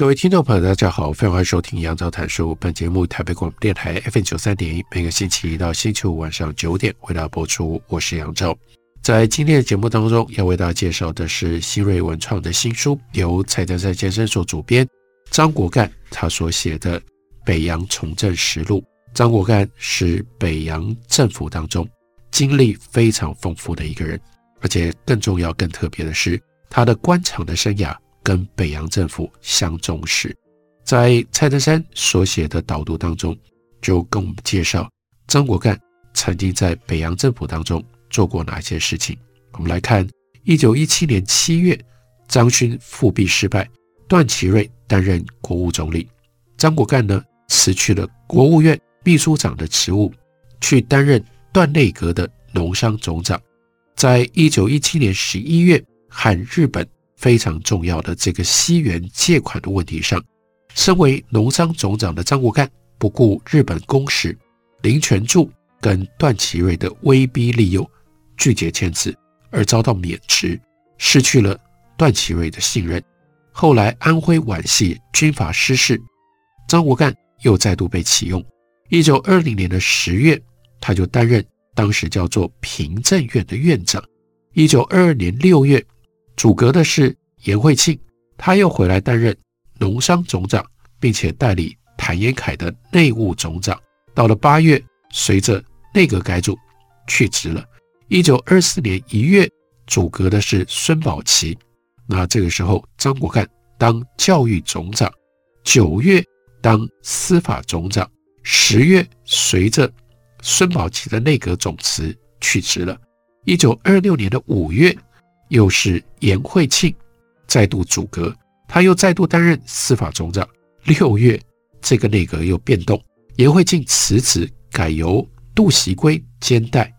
各位听众朋友，大家好，欢迎收听杨照谈书。本节目台北广播电台 FM 九三点一，每个星期一到星期五晚上九点为大家播出。我是杨照，在今天的节目当中，要为大家介绍的是新锐文创的新书，由蔡德山先生所主编，张国干他所写的《北洋重振实录》。张国干是北洋政府当中经历非常丰富的一个人，而且更重要、更特别的是，他的官场的生涯。跟北洋政府相重视，在蔡德山所写的导读当中，就跟我们介绍张国干曾经在北洋政府当中做过哪些事情。我们来看，一九一七年七月，张勋复辟失败，段祺瑞担任国务总理，张国干呢辞去了国务院秘书长的职务，去担任段内阁的农商总长。在一九一七年十一月，和日本。非常重要的这个西元借款的问题上，身为农商总长的张国干不顾日本公使林权助跟段祺瑞的威逼利诱，拒绝签字，而遭到免职，失去了段祺瑞的信任。后来安徽皖系军阀失势，张国干又再度被启用。一九二零年的十月，他就担任当时叫做平政院的院长。一九二二年六月。组阁的是颜惠庆，他又回来担任农商总长，并且代理谭延闓的内务总长。到了八月，随着内阁改组，去职了。一九二四年一月，组阁的是孙宝琦，那这个时候张国干当教育总长，九月当司法总长，十月随着孙宝琦的内阁总辞去职了。一九二六年的五月。又是颜惠庆再度组阁，他又再度担任司法总长。六月，这个内阁又变动，颜惠庆辞职，改由杜袭圭兼代，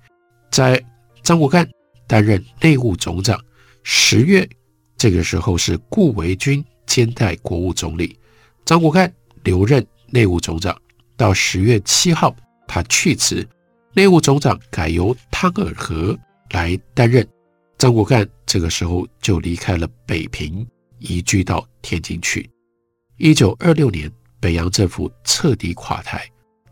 在张国干担任内务总长。十月，这个时候是顾维钧兼代国务总理，张国干留任内务总长。到十月七号，他去职，内务总长改由汤尔和来担任。张国干这个时候就离开了北平，移居到天津去。一九二六年，北洋政府彻底垮台，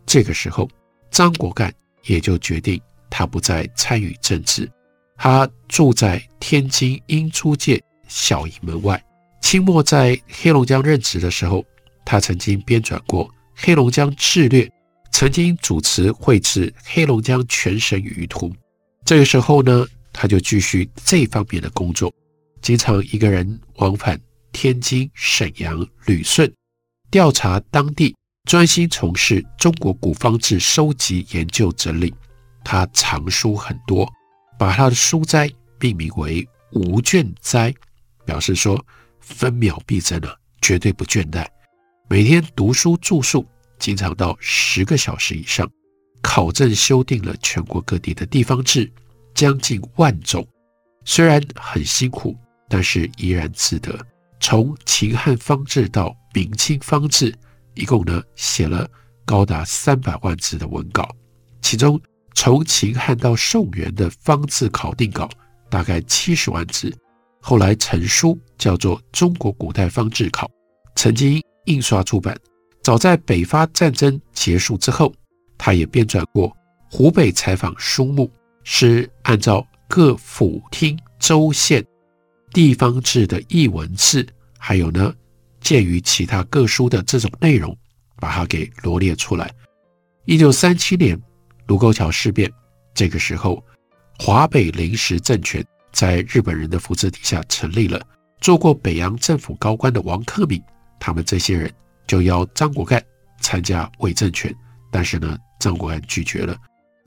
这个时候，张国干也就决定他不再参与政治，他住在天津英租界小营门外。清末在黑龙江任职的时候，他曾经编纂过《黑龙江志略》，曾经主持绘制《黑龙江全省舆图》。这个时候呢，他就继续这方面的工作，经常一个人往返天津、沈阳、旅顺，调查当地，专心从事中国古方志收集、研究、整理。他藏书很多，把他的书斋命名为“无倦斋”，表示说分秒必争啊，绝对不倦怠。每天读书著述，经常到十个小时以上，考证修订了全国各地的地方志。将近万种，虽然很辛苦，但是怡然自得。从秦汉方志到明清方志，一共呢写了高达三百万字的文稿。其中从秦汉到宋元的方志考定稿大概七十万字。后来成书叫做《中国古代方志考》，曾经印刷出版。早在北伐战争结束之后，他也编撰过湖北采访书目。是按照各府厅州县地方志的译文字，还有呢，鉴于其他各书的这种内容，把它给罗列出来。一九三七年卢沟桥事变，这个时候华北临时政权在日本人的扶持底下成立了。做过北洋政府高官的王克敏，他们这些人就邀张国干参加伪政权，但是呢，张国干拒绝了。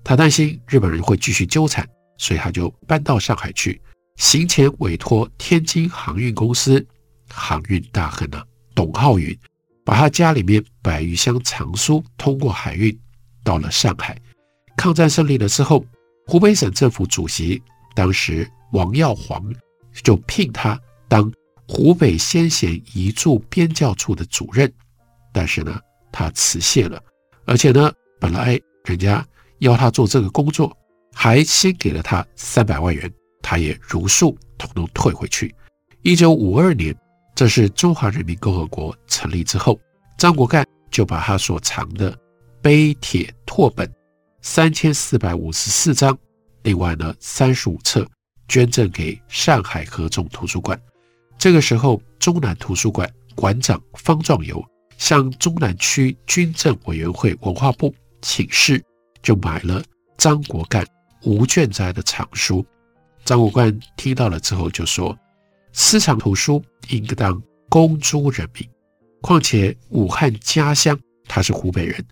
他担心日本人会继续纠缠，所以他就搬到上海去。行前委托天津航运公司航运大亨啊董浩云，把他家里面百余箱藏书通过海运到了上海。抗战胜利了之后，湖北省政府主席当时王耀煌就聘他当湖北先贤遗著编校处的主任，但是呢，他辞谢了，而且呢，本来人家要他做这个工作，还先给了他三百万元，他也如数统统退回去。一九五二年，这是中华人民共和国成立之后，张国干就把他所藏的碑帖拓本三千四百五十四张，另外呢三十五册捐赠给上海合众图书馆。这个时候，中南图书馆馆长方壮游向中南区军政委员会文化部请示，就买了张国干吴卷斋的藏书。张国干听到了之后就说：“私藏图书应当公诸人民，况且武汉家乡他是湖北人，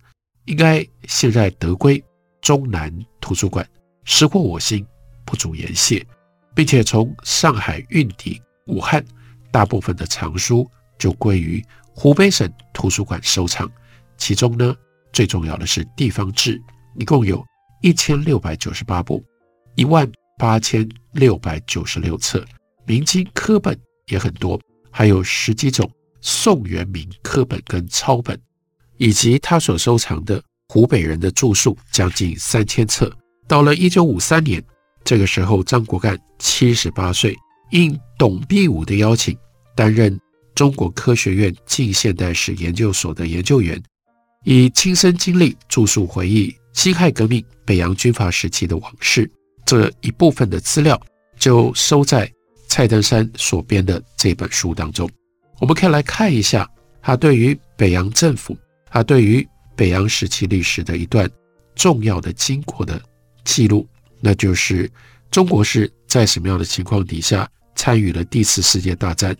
应该现在得归中南图书馆，实获我心，不足言谢，并且从上海运抵武汉。”大部分的藏书就归于湖北省图书馆收藏，其中呢，最重要的是地方志，一共有一千六百九十八部，一万八千六百九十六册，明经刻本也很多，还有十几种宋元明刻本跟抄本，以及他所收藏的湖北人的著述将近三千册。到了一九五三年，这个时候张国干七十八岁。应董必武的邀请，担任中国科学院近现代史研究所的研究员，以亲身经历著述回忆辛亥革命、北洋军阀时期的往事。这一部分的资料就收在蔡登山所编的这本书当中。我们可以来看一下他对于北洋政府，他对于北洋时期历史的一段重要的经过的记录，那就是中国是在什么样的情况底下，参与了第一次世界大战，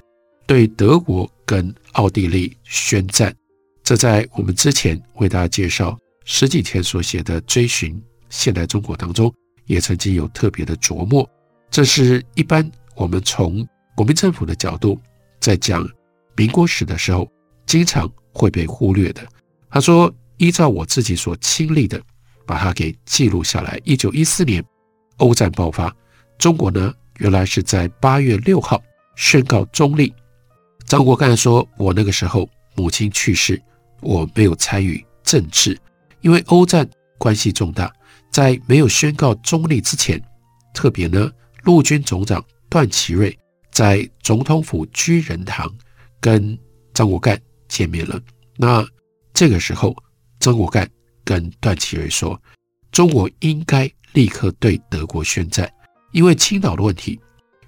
对德国跟奥地利宣战。这在我们之前为大家介绍十几天所写的《追寻现代中国》当中，也曾经有特别的琢磨。这是一般我们从国民政府的角度在讲民国史的时候，经常会被忽略的。他说：“依照我自己所亲历的，把它给记录下来。一九一四年，欧战爆发，中国呢？”原来是在八月六号宣告中立。张国干说：“我那个时候母亲去世，我没有参与政治，因为欧战关系重大。在没有宣告中立之前，特别呢，陆军总长段祺瑞在总统府居仁堂跟张国干见面了。那这个时候，张国干跟段祺瑞说，中国应该立刻对德国宣战。”因为青岛的问题，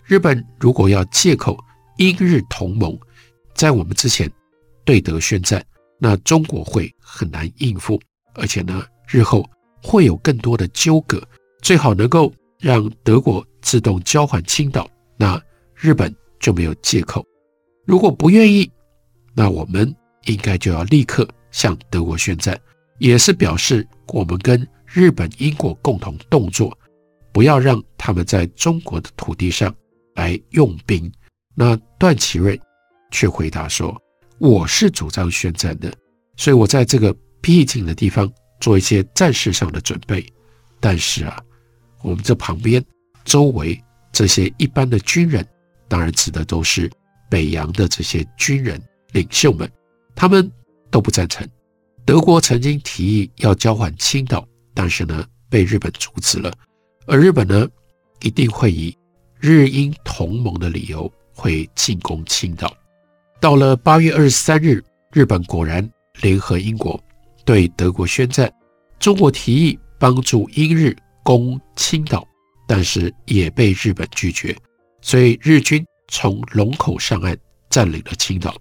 日本如果要借口英日同盟，在我们之前对德宣战，那中国会很难应付，而且呢，日后会有更多的纠葛。最好能够让德国自动交还青岛，那日本就没有借口。如果不愿意，那我们应该就要立刻向德国宣战，也是表示我们跟日本、英国共同动作。不要让他们在中国的土地上来用兵。那段祺瑞却回答说：“我是主张宣战的，所以我在这个僻静的地方做一些战事上的准备。但是啊，我们这旁边周围这些一般的军人，当然指的都是北洋的这些军人领袖们，他们都不赞成。德国曾经提议要交换青岛，但是呢，被日本阻止了。”而日本呢，一定会以日英同盟的理由会进攻青岛。到了八月二十三日，日本果然联合英国对德国宣战。中国提议帮助英日攻青岛，但是也被日本拒绝，所以日军从龙口上岸占领了青岛。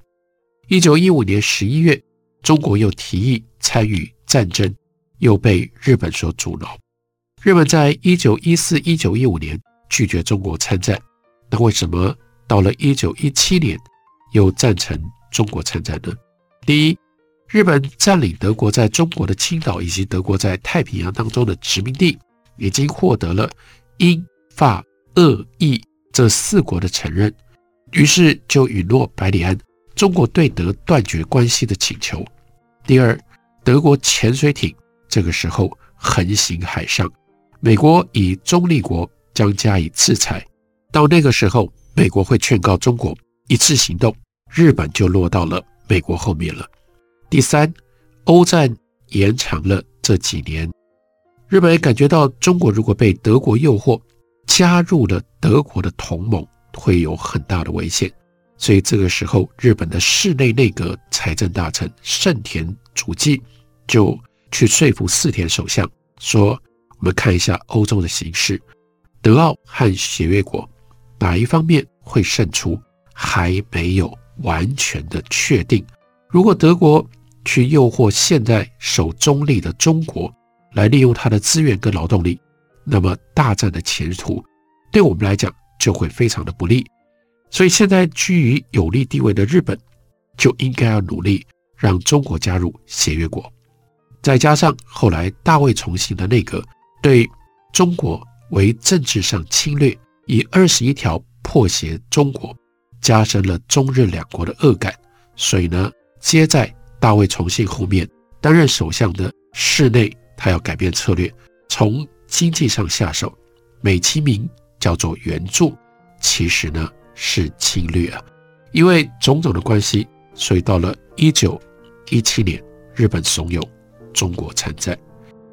一九一五年十一月，中国又提议参与战争，又被日本所阻挠。日本在一九一四、一九一五年拒绝中国参战，那为什么到了一九一七年又赞成中国参战呢？第一，日本占领德国在中国的青岛以及德国在太平洋当中的殖民地，已经获得了英、法、俄、意这四国的承认，于是就允诺百里安中国对德断绝关系的请求。第二，德国潜水艇这个时候横行海上，美国以中立国将加以制裁。到那个时候，美国会劝告中国一致行动，日本就落到了美国后面了。第三，欧战延长了这几年，日本也感觉到中国如果被德国诱惑，加入了德国的同盟，会有很大的危险。所以这个时候，日本的室内内阁财政大臣盛田主纪就去说服四田首相说：“我们看一下欧洲的形势，德奥和协约国哪一方面会胜出，还没有完全的确定。如果德国去诱惑现在守中立的中国，来利用他的资源跟劳动力，那么大战的前途对我们来讲就会非常的不利。所以现在居于有利地位的日本，就应该要努力让中国加入协约国。再加上后来大卫重信的内阁对中国为政治上侵略，以二十一条迫胁中国，加深了中日两国的恶感。所以呢，接在大卫重信后面担任首相的室内，他要改变策略，从经济上下手，美其名叫做援助，其实呢是侵略啊。因为种种的关系，所以到了一九一七年，日本怂恿。中国参战，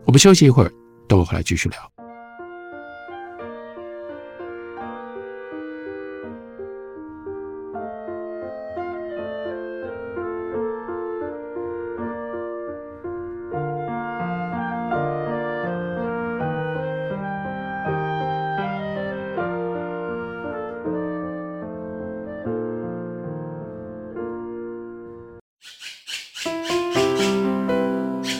我们休息一会儿，等我回来继续聊。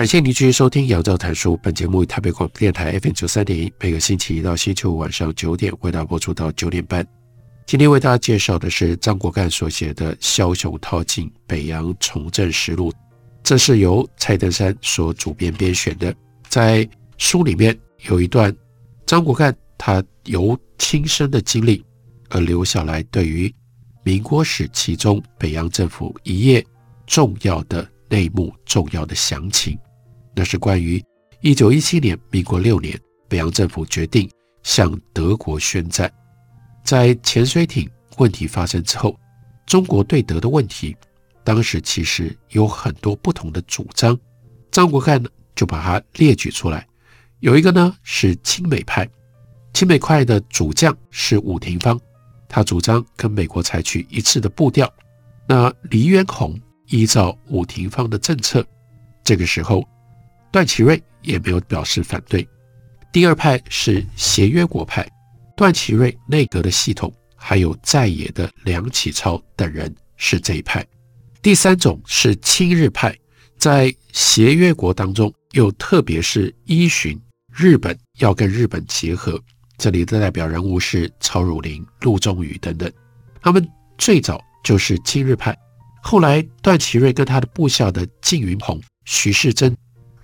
感谢您继续收听杨照谈书。本节目以台北广播电台 FM 九三点一，每个星期一到星期五晚上九点为大家播出到九点半。今天为大家介绍的是张国干所写的《枭雄套进北洋重振实录》，这是由蔡登山所主编编选的。在书里面有一段张国干他由亲身的经历而留下来，对于民国史其中北洋政府一页重要的内幕、重要的详情。那是关于一九一七年，民国六年，北洋政府决定向德国宣战。在潜水艇问题发生之后，中国对德的问题，当时其实有很多不同的主张。张国干呢，就把它列举出来。有一个呢是亲美派，亲美派的主将是伍廷芳，他主张跟美国采取一致的步调。那黎元洪依照伍廷芳的政策，这个时候。段祺瑞也没有表示反对。第二派是协约国派，段祺瑞内阁的系统，还有在野的梁启超等人是这一派。第三种是亲日派，在协约国当中，又特别是依循日本要跟日本结合，这里的代表人物是曹汝霖、陆仲瑜等等。他们最早就是亲日派，后来段祺瑞跟他的部下的靳云鹏徐世珍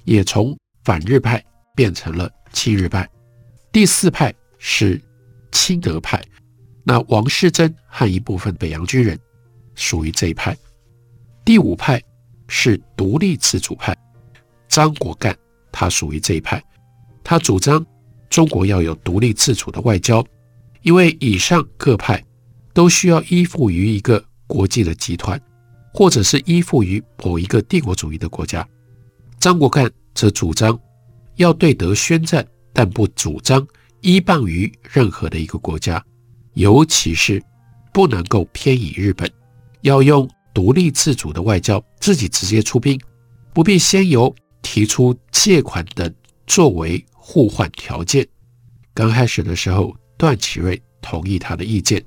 也从反日派变成了亲日派。第四派是亲德派，那王士珍和一部分北洋军人属于这一派。第五派是独立自主派，张国干他属于这一派，他主张中国要有独立自主的外交，因为以上各派都需要依附于一个国际的集团，或者是依附于某一个帝国主义的国家。张国干则主张要对德宣战。但不主张依傍于任何的一个国家，尤其是不能够偏倚日本，要用独立自主的外交，自己直接出兵，不必先由提出借款等作为互换条件。刚开始的时候，段祺瑞同意他的意见，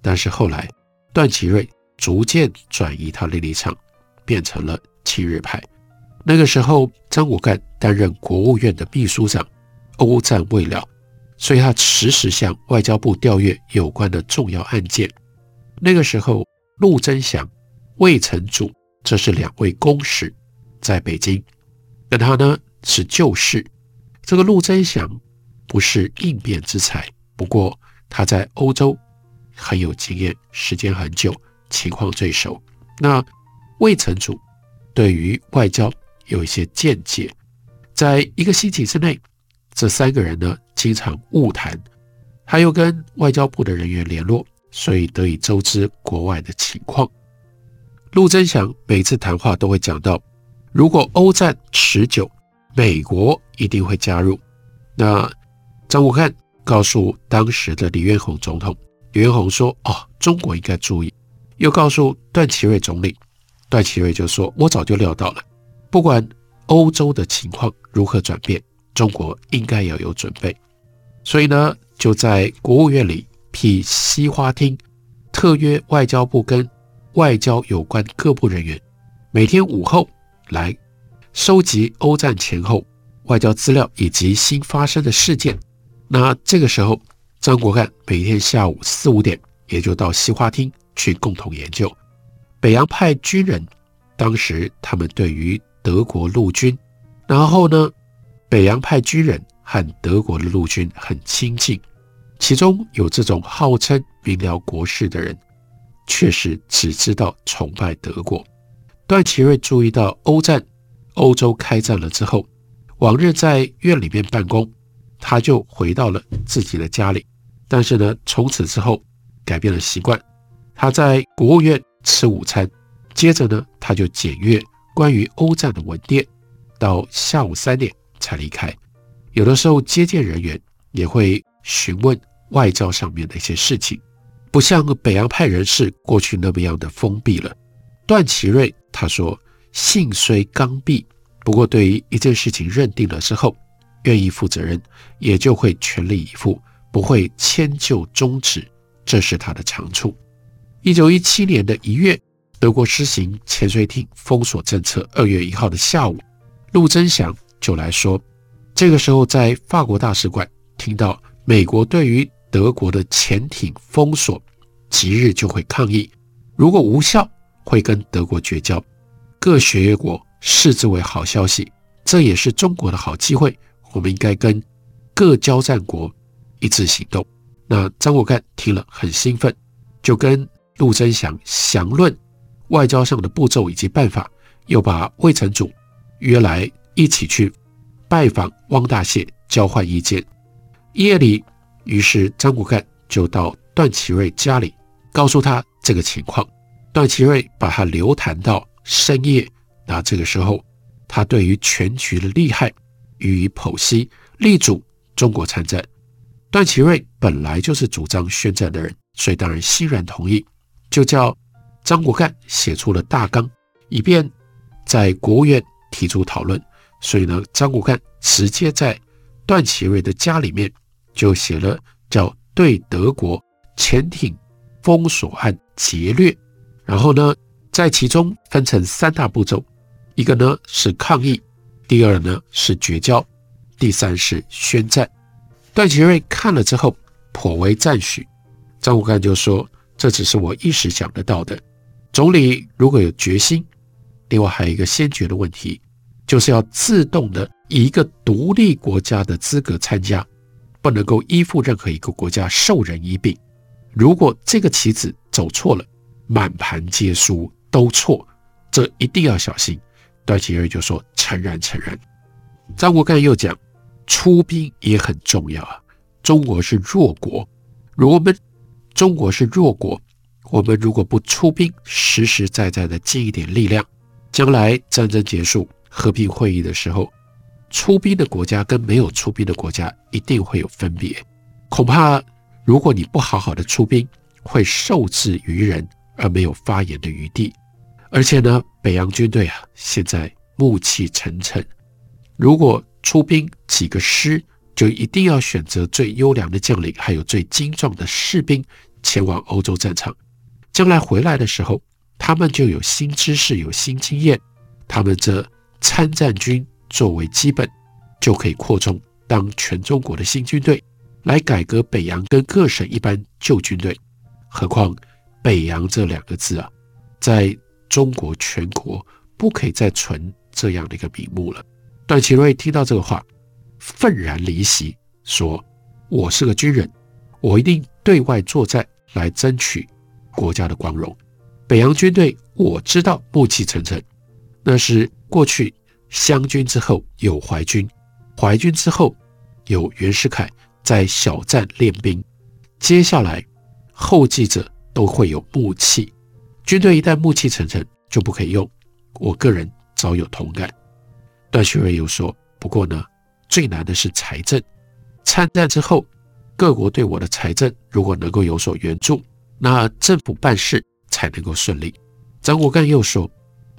但是后来段祺瑞逐渐转移他的立场，变成了亲日派。那个时候，张国干担任国务院的秘书长。欧战未了，所以他时时向外交部调阅有关的重要案件。那个时候，陆征祥、魏成祖这是两位公使，在北京，跟他呢是旧识。这个陆征祥不是应变之才，不过他在欧洲很有经验，时间很久，情况最熟。那魏成祖对于外交有一些见解，在一个星期之内。这三个人呢，经常晤谈，他又跟外交部的人员联络，所以得以周知国外的情况。陆征祥每次谈话都会讲到，如果欧战持久，美国一定会加入。那张武汉告诉当时的李彦宏总统，李彦宏说：“哦，中国应该注意。”又告诉段祺瑞总理，段祺瑞就说：“我早就料到了，不管欧洲的情况如何转变。”中国应该要有准备，所以呢，就在国务院里辟西花厅，特约外交部跟外交有关各部人员，每天午后来收集欧战前后外交资料以及新发生的事件。那这个时候，张国干每天下午四五点也就到西花厅去共同研究。北洋派军人当时他们对于德国陆军，然后呢，北洋派军人和德国的陆军很亲近，其中有这种号称明了国事的人，确实只知道崇拜德国。段祺瑞注意到欧战，欧洲开战了之后，往日在院里面办公，他就回到了自己的家里。但是呢，从此之后改变了习惯，他在国务院吃午餐，接着呢，他就检阅关于欧战的文件，到下午三点。才离开，有的时候接见人员也会询问外交上面的一些事情，不像北洋派人士过去那么样的封闭了。段祺瑞他说：“性虽刚愎，不过对于一件事情认定了之后，愿意负责任，也就会全力以赴，不会迁就终止，这是他的长处。”一九一七年的一月，德国施行潜水艇封锁政策。二月一号的下午，陆征祥。就来说，这个时候在法国大使馆听到美国对于德国的潜艇封锁，即日就会抗议，如果无效，会跟德国绝交。各协约国视之为好消息，这也是中国的好机会。我们应该跟各交战国一致行动。那张国干听了很兴奋，就跟陆征祥详论外交上的步骤以及办法，又把魏成祖约来。一起去拜访汪大燮，交换意见。夜里，于是张国干就到段祺瑞家里，告诉他这个情况。段祺瑞把他留谈到深夜。那这个时候，他对于全局的利害予以剖析，力主中国参战。段祺瑞本来就是主张宣战的人，所以当然欣然同意，就叫张国干写出了大纲，以便在国务院提出讨论。所以呢，张国干直接在段祺瑞的家里面就写了叫《对德国潜艇封锁案劫掠》，然后呢，在其中分成三大步骤，一个呢是抗议，第二呢是绝交，第三是宣战。段祺瑞看了之后颇为赞许，张国干就说：“这只是我一时想得到的，总理如果有决心，另外还有一个先决的问题。”就是要自动的以一个独立国家的资格参加，不能够依附任何一个国家授人以柄。如果这个棋子走错了，满盘皆输都错，这一定要小心。段祺瑞就说：“诚然，诚然。”张国干又讲：“出兵也很重要啊。中国是弱国，如果我们中国是弱国，我们如果不出兵，实实在在的尽一点力量，将来战争结束、和平会议的时候，出兵的国家跟没有出兵的国家一定会有分别。恐怕如果你不好好的出兵，会受制于人。”而没有发言的余地，而且呢，北洋军队啊，现在暮气沉沉。如果出兵几个师，就一定要选择最优良的将领，还有最精壮的士兵前往欧洲战场。将来回来的时候，他们就有新知识，有新经验。他们这参战军作为基本，就可以扩充当全中国的新军队，来改革北洋跟各省一般旧军队。何况。北洋这两个字啊，在中国全国不可以再存这样的一个名目了。段祺瑞听到这个话，愤然离席，说：“我是个军人，我一定对外作战来争取国家的光荣。北洋军队我知道暮气沉沉，那是过去湘军之后有淮军，淮军之后有袁世凯在小站练兵，接下来后继者。”都会有暮气，军队一旦暮气沉沉，就不可以用。我个人早有同感。段祺瑞又说：“不过呢，最难的是财政。参战之后，各国对我的财政如果能够有所援助，那政府办事才能够顺利。”张国干又说：“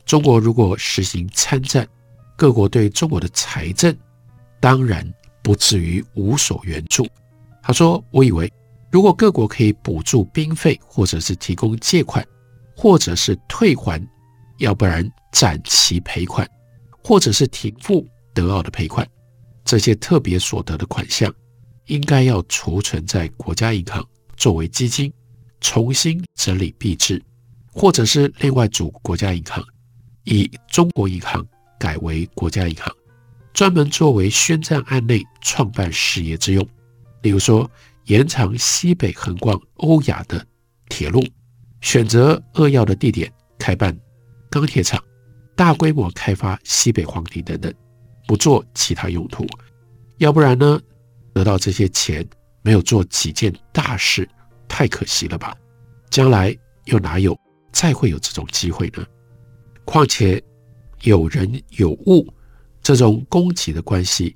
中国如果实行参战，各国对中国的财政当然不至于无所援助。”他说：“我以为。”如果各国可以补助兵费，或者是提供借款，或者是退还，要不然展期赔款，或者是停付德奥的赔款，这些特别所得的款项，应该要储存在国家银行作为基金，重新整理币制，或者是另外组国家银行，以中国银行改为国家银行，专门作为宣战案内创办事业之用，例如说。延长西北横贯欧亚的铁路，选择扼要的地点开办钢铁厂，大规模开发西北黄庭等等，不做其他用途。要不然呢，得到这些钱没有做几件大事，太可惜了吧？将来又哪有再会有这种机会呢？况且有人有物这种供给的关系，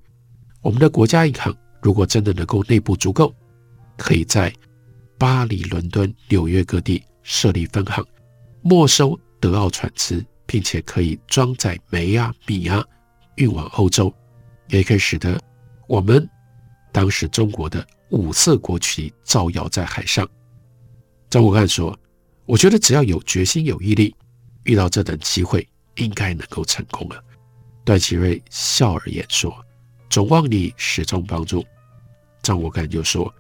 我们的国家银行如果真的能够内部足够。可以在巴黎、伦敦、纽约各地设立分行，没收德奥船只，并且可以装载煤啊、米啊，运往欧洲，也可以使得我们当时中国的五色国旗照耀在海上。张国干说：“我觉得只要有决心、有毅力，遇到这等机会，应该能够成功了。”段祺瑞笑而言说：“总望你始终帮助。”张国干就说。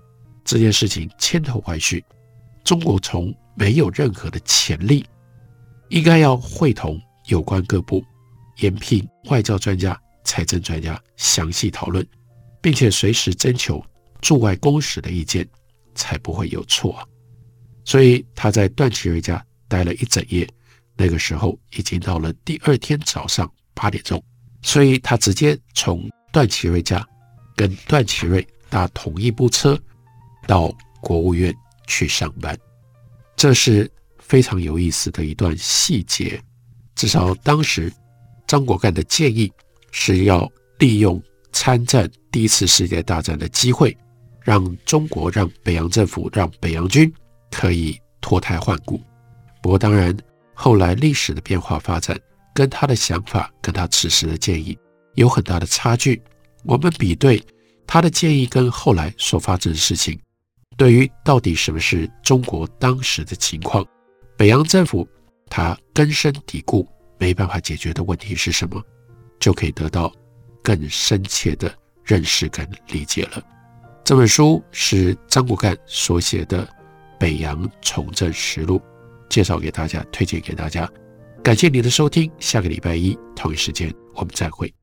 这件事情千头万绪，中国从没有任何的潜力，应该要会同有关各部，延聘外交专家、财政专家详细讨论，并且随时征求驻外公使的意见，才不会有错。所以他在段祺瑞家待了一整夜，那个时候已经到了第二天早上八点钟，所以他直接从段祺瑞家跟段祺瑞搭同一部车。到国务院去上班，这是非常有意思的一段细节。至少当时张国干的建议是要利用参战第一次世界大战的机会，让中国、让北洋政府、让北洋军可以脱胎换骨。不过，当然后来历史的变化发展跟他的想法、跟他此时的建议有很大的差距。我们比对他的建议跟后来所发生的事情。对于到底什么是中国当时的情况，北洋政府他根深蒂固没办法解决的问题是什么，就可以得到更深切的认识跟理解了。这本书是张国干所写的《北洋重振实录》，介绍给大家，推荐给大家。感谢您的收听，下个礼拜一同一时间我们再会。